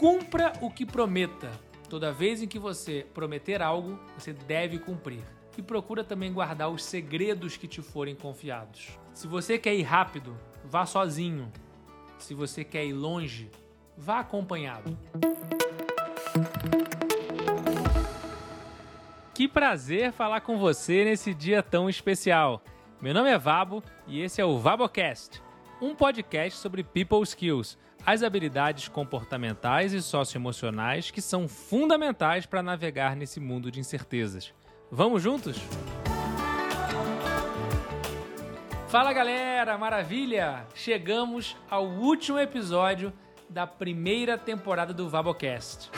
Cumpra o que prometa. Toda vez em que você prometer algo, você deve cumprir. E procura também guardar os segredos que te forem confiados. Se você quer ir rápido, vá sozinho. Se você quer ir longe, vá acompanhado. Que prazer falar com você nesse dia tão especial. Meu nome é Vabo e esse é o VaboCast, um podcast sobre people skills, as habilidades comportamentais e socioemocionais que são fundamentais para navegar nesse mundo de incertezas. Vamos juntos? Fala galera, maravilha! Chegamos ao último episódio da primeira temporada do VaboCast.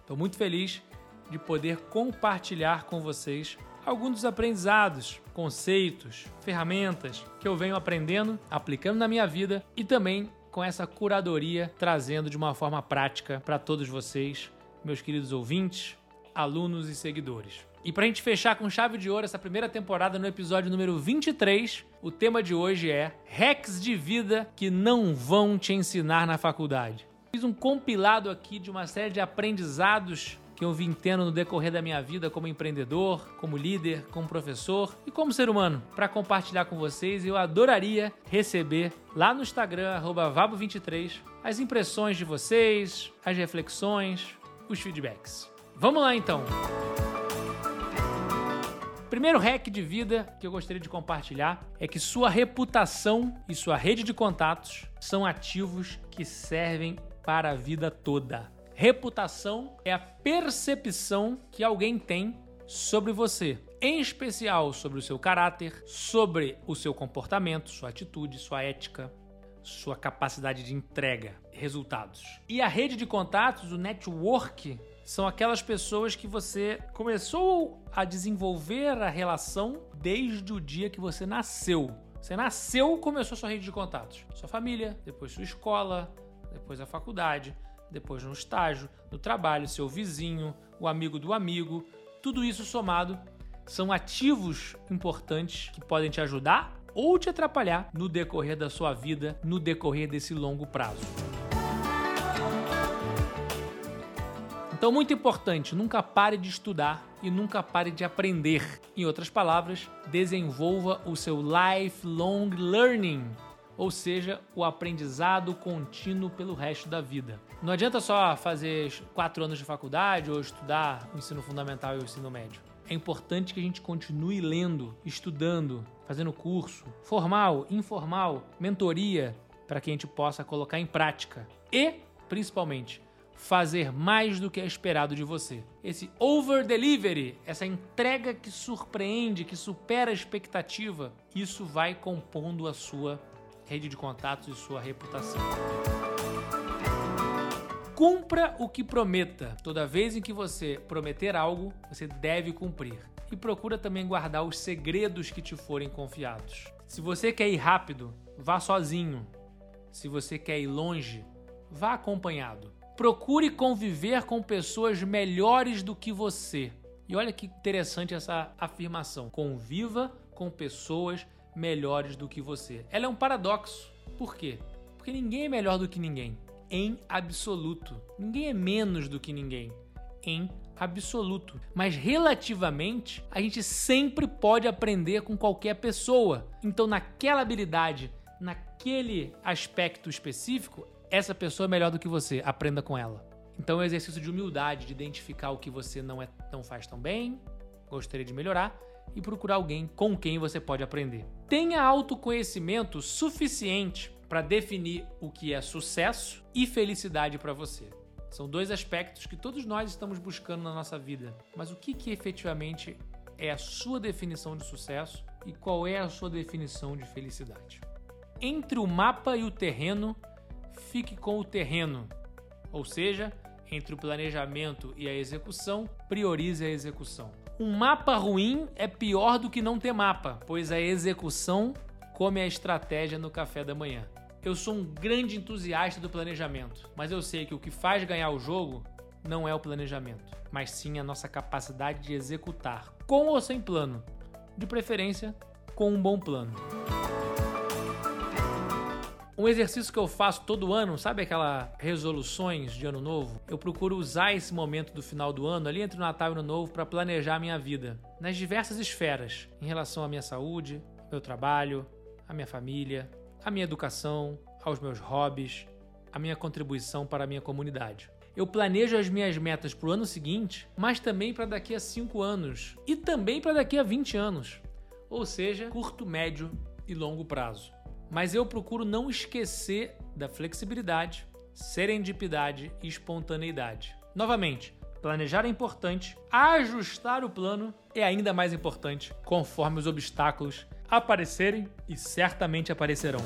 Estou muito feliz de poder compartilhar com vocês alguns dos aprendizados, conceitos, ferramentas que eu venho aprendendo, aplicando na minha vida e também com essa curadoria trazendo de uma forma prática para todos vocês, meus queridos ouvintes, alunos e seguidores. E para a gente fechar com chave de ouro essa primeira temporada no episódio número 23, o tema de hoje é hacks de vida que não vão te ensinar na faculdade. Fiz um compilado aqui de uma série de aprendizados que eu vim tendo no decorrer da minha vida como empreendedor, como líder, como professor e como ser humano para compartilhar com vocês. Eu adoraria receber lá no Instagram @vabo23 as impressões de vocês, as reflexões, os feedbacks. Vamos lá então. Primeiro hack de vida que eu gostaria de compartilhar é que sua reputação e sua rede de contatos são ativos que servem para a vida toda. Reputação é a percepção que alguém tem sobre você, em especial sobre o seu caráter, sobre o seu comportamento, sua atitude, sua ética, sua capacidade de entrega, resultados. E a rede de contatos, o network, são aquelas pessoas que você começou a desenvolver a relação desde o dia que você nasceu. Você nasceu, começou sua rede de contatos. Sua família, depois sua escola, depois a faculdade, depois no estágio, no trabalho, seu vizinho, o amigo do amigo. Tudo isso somado são ativos importantes que podem te ajudar ou te atrapalhar no decorrer da sua vida, no decorrer desse longo prazo. Então, muito importante, nunca pare de estudar e nunca pare de aprender. Em outras palavras, desenvolva o seu lifelong learning ou seja, o aprendizado contínuo pelo resto da vida. Não adianta só fazer quatro anos de faculdade ou estudar o ensino fundamental e o ensino médio. É importante que a gente continue lendo, estudando, fazendo curso, formal, informal, mentoria, para que a gente possa colocar em prática. E, principalmente, fazer mais do que é esperado de você. Esse over delivery, essa entrega que surpreende, que supera a expectativa, isso vai compondo a sua rede de contatos e sua reputação. Cumpra o que prometa. Toda vez em que você prometer algo, você deve cumprir. E procura também guardar os segredos que te forem confiados. Se você quer ir rápido, vá sozinho. Se você quer ir longe, vá acompanhado. Procure conviver com pessoas melhores do que você. E olha que interessante essa afirmação. Conviva com pessoas melhores do que você. Ela é um paradoxo. Por quê? Porque ninguém é melhor do que ninguém. Em absoluto. Ninguém é menos do que ninguém. Em absoluto. Mas relativamente, a gente sempre pode aprender com qualquer pessoa. Então, naquela habilidade, naquele aspecto específico, essa pessoa é melhor do que você. Aprenda com ela. Então, é um exercício de humildade, de identificar o que você não, é, não faz tão bem, gostaria de melhorar e procurar alguém com quem você pode aprender. Tenha autoconhecimento suficiente para definir o que é sucesso e felicidade para você. São dois aspectos que todos nós estamos buscando na nossa vida. Mas o que, que efetivamente é a sua definição de sucesso e qual é a sua definição de felicidade? Entre o mapa e o terreno, fique com o terreno. Ou seja, entre o planejamento e a execução, priorize a execução. Um mapa ruim é pior do que não ter mapa, pois a execução come a estratégia no café da manhã. Eu sou um grande entusiasta do planejamento, mas eu sei que o que faz ganhar o jogo não é o planejamento, mas sim a nossa capacidade de executar, com ou sem plano, de preferência com um bom plano. Um exercício que eu faço todo ano, sabe aquela resoluções de ano novo? Eu procuro usar esse momento do final do ano, ali entre o Natal e o Ano Novo, para planejar a minha vida nas diversas esferas, em relação à minha saúde, meu trabalho, à minha família, à minha educação, aos meus hobbies, à minha contribuição para a minha comunidade. Eu planejo as minhas metas para o ano seguinte, mas também para daqui a 5 anos e também para daqui a 20 anos, ou seja, curto, médio e longo prazo mas eu procuro não esquecer da flexibilidade, serendipidade e espontaneidade. Novamente, planejar é importante, ajustar o plano é ainda mais importante conforme os obstáculos aparecerem e certamente aparecerão.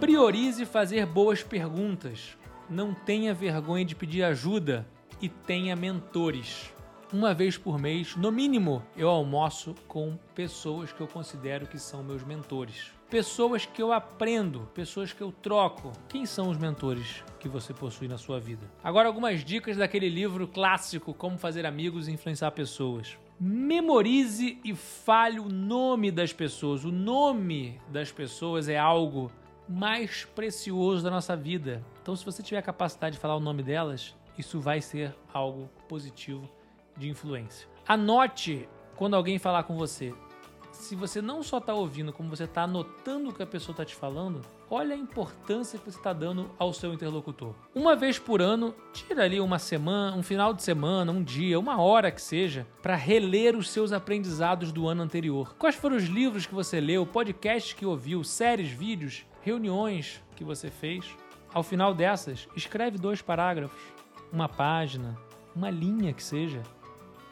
Priorize fazer boas perguntas. Não tenha vergonha de pedir ajuda e tenha mentores uma vez por mês, no mínimo, eu almoço com pessoas que eu considero que são meus mentores. Pessoas que eu aprendo, pessoas que eu troco. Quem são os mentores que você possui na sua vida? Agora, algumas dicas daquele livro clássico Como Fazer Amigos e Influenciar Pessoas. Memorize e fale o nome das pessoas. O nome das pessoas é algo mais precioso da nossa vida. Então, se você tiver a capacidade de falar o nome delas, isso vai ser algo positivo de influência. Anote quando alguém falar com você. Se você não só está ouvindo, como você está anotando o que a pessoa está te falando, olha a importância que você está dando ao seu interlocutor. Uma vez por ano, tira ali uma semana, um final de semana, um dia, uma hora que seja, para reler os seus aprendizados do ano anterior. Quais foram os livros que você leu, podcasts que ouviu, séries, vídeos, reuniões que você fez? Ao final dessas, escreve dois parágrafos, uma página, uma linha que seja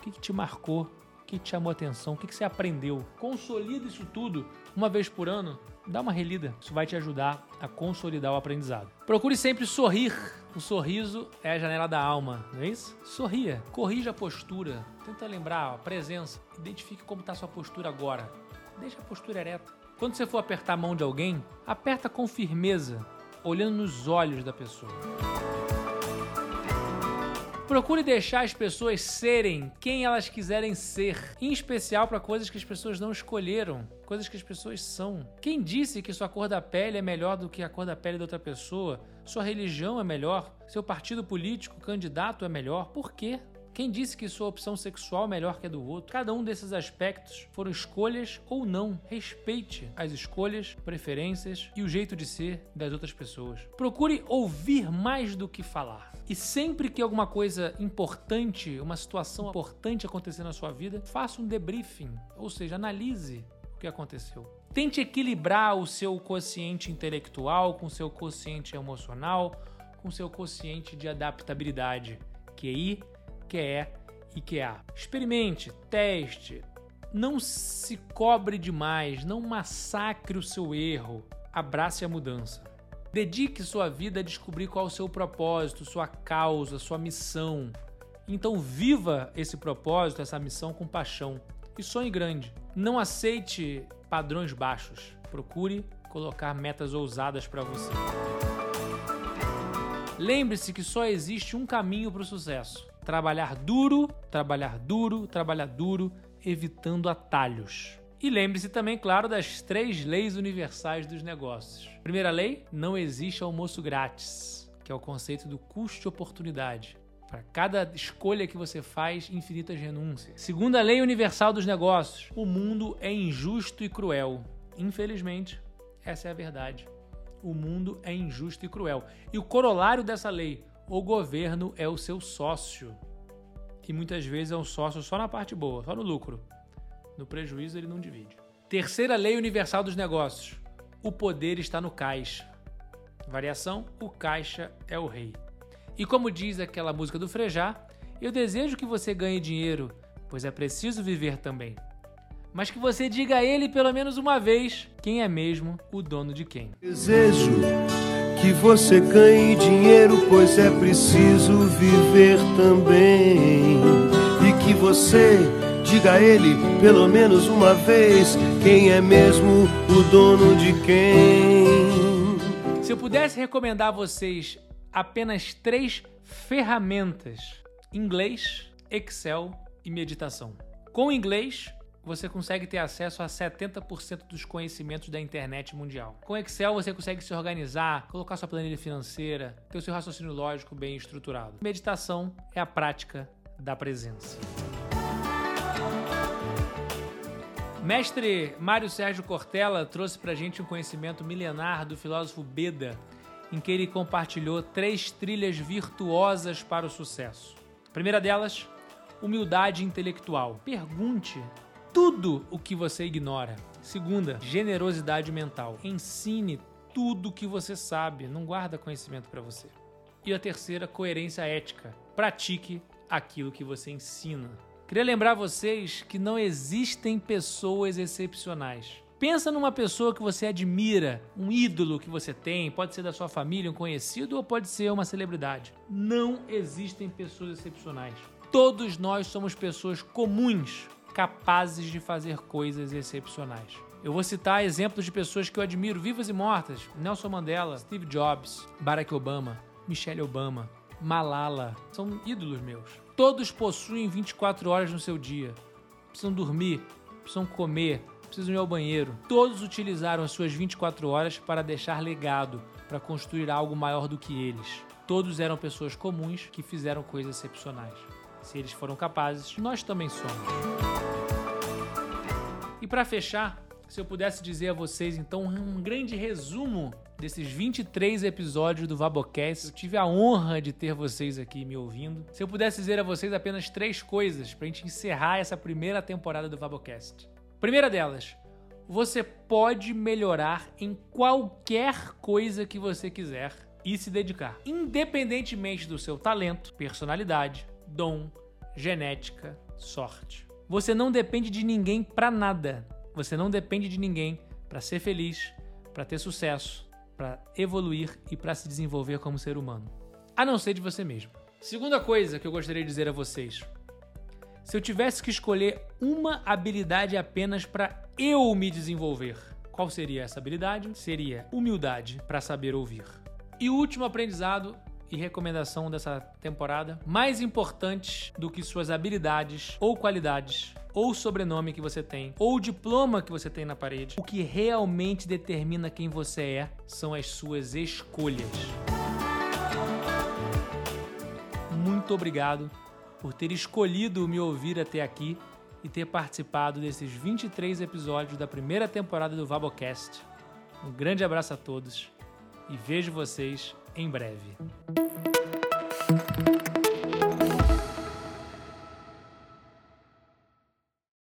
que, que te marcou? O que te chamou a atenção? O que, que você aprendeu? Consolida isso tudo uma vez por ano. Dá uma relida. Isso vai te ajudar a consolidar o aprendizado. Procure sempre sorrir. O sorriso é a janela da alma, não é isso? Sorria. Corrija a postura. Tenta lembrar a presença. Identifique como está a sua postura agora. Deixa a postura ereta. Quando você for apertar a mão de alguém, aperta com firmeza, olhando nos olhos da pessoa. Procure deixar as pessoas serem quem elas quiserem ser, em especial para coisas que as pessoas não escolheram, coisas que as pessoas são. Quem disse que sua cor da pele é melhor do que a cor da pele da outra pessoa? Sua religião é melhor? Seu partido político, candidato é melhor? Por quê? Quem disse que sua opção sexual é melhor que a do outro? Cada um desses aspectos foram escolhas ou não. Respeite as escolhas, preferências e o jeito de ser das outras pessoas. Procure ouvir mais do que falar. E sempre que alguma coisa importante, uma situação importante acontecer na sua vida, faça um debriefing, ou seja, analise o que aconteceu. Tente equilibrar o seu quociente intelectual com o seu quociente emocional, com o seu quociente de adaptabilidade, QI QE e QA. Experimente, teste, não se cobre demais, não massacre o seu erro, abrace a mudança. Dedique sua vida a descobrir qual é o seu propósito, sua causa, sua missão. Então viva esse propósito, essa missão com paixão e sonhe grande. Não aceite padrões baixos. Procure colocar metas ousadas para você. Lembre-se que só existe um caminho para o sucesso Trabalhar duro, trabalhar duro, trabalhar duro, evitando atalhos. E lembre-se também, claro, das três leis universais dos negócios. Primeira lei: não existe almoço grátis, que é o conceito do custo-oportunidade. Para cada escolha que você faz, infinitas renúncias. Segunda lei universal dos negócios: o mundo é injusto e cruel. Infelizmente, essa é a verdade. O mundo é injusto e cruel. E o corolário dessa lei: o governo é o seu sócio. E muitas vezes é um sócio só na parte boa, só no lucro. No prejuízo ele não divide. Terceira lei universal dos negócios. O poder está no caixa. Variação: o caixa é o rei. E como diz aquela música do Frejá, eu desejo que você ganhe dinheiro, pois é preciso viver também. Mas que você diga a ele pelo menos uma vez quem é mesmo o dono de quem. Desejo que você ganhe dinheiro, pois é preciso viver também. E que você diga a ele pelo menos uma vez quem é mesmo o dono de quem. Se eu pudesse recomendar a vocês apenas três ferramentas: inglês, Excel e meditação. Com inglês, você consegue ter acesso a 70% dos conhecimentos da internet mundial. Com Excel você consegue se organizar, colocar sua planilha financeira, ter o seu raciocínio lógico bem estruturado. Meditação é a prática da presença. Mestre Mário Sérgio Cortella trouxe pra gente um conhecimento milenar do filósofo Beda, em que ele compartilhou três trilhas virtuosas para o sucesso. A primeira delas, humildade intelectual. Pergunte tudo o que você ignora. Segunda, generosidade mental. Ensine tudo o que você sabe, não guarda conhecimento para você. E a terceira, coerência ética. Pratique aquilo que você ensina. Queria lembrar vocês que não existem pessoas excepcionais. Pensa numa pessoa que você admira, um ídolo que você tem, pode ser da sua família, um conhecido ou pode ser uma celebridade. Não existem pessoas excepcionais. Todos nós somos pessoas comuns, capazes de fazer coisas excepcionais. Eu vou citar exemplos de pessoas que eu admiro, vivas e mortas: Nelson Mandela, Steve Jobs, Barack Obama, Michelle Obama, Malala. São ídolos meus. Todos possuem 24 horas no seu dia. Precisam dormir, precisam comer, precisam ir ao banheiro. Todos utilizaram as suas 24 horas para deixar legado, para construir algo maior do que eles. Todos eram pessoas comuns que fizeram coisas excepcionais. Se eles foram capazes, nós também somos. E para fechar, se eu pudesse dizer a vocês então um grande resumo desses 23 episódios do Vabocast, eu tive a honra de ter vocês aqui me ouvindo. Se eu pudesse dizer a vocês apenas três coisas para a gente encerrar essa primeira temporada do Vabocast. Primeira delas, você pode melhorar em qualquer coisa que você quiser e se dedicar, independentemente do seu talento, personalidade, dom, genética, sorte. Você não depende de ninguém para nada. Você não depende de ninguém para ser feliz, para ter sucesso, para evoluir e para se desenvolver como ser humano. A não ser de você mesmo. Segunda coisa que eu gostaria de dizer a vocês. Se eu tivesse que escolher uma habilidade apenas para eu me desenvolver, qual seria essa habilidade? Seria humildade para saber ouvir. E o último aprendizado e recomendação dessa temporada, mais importantes do que suas habilidades ou qualidades ou sobrenome que você tem, ou diploma que você tem na parede. O que realmente determina quem você é são as suas escolhas. Muito obrigado por ter escolhido me ouvir até aqui e ter participado desses 23 episódios da primeira temporada do Vabocast. Um grande abraço a todos e vejo vocês em breve.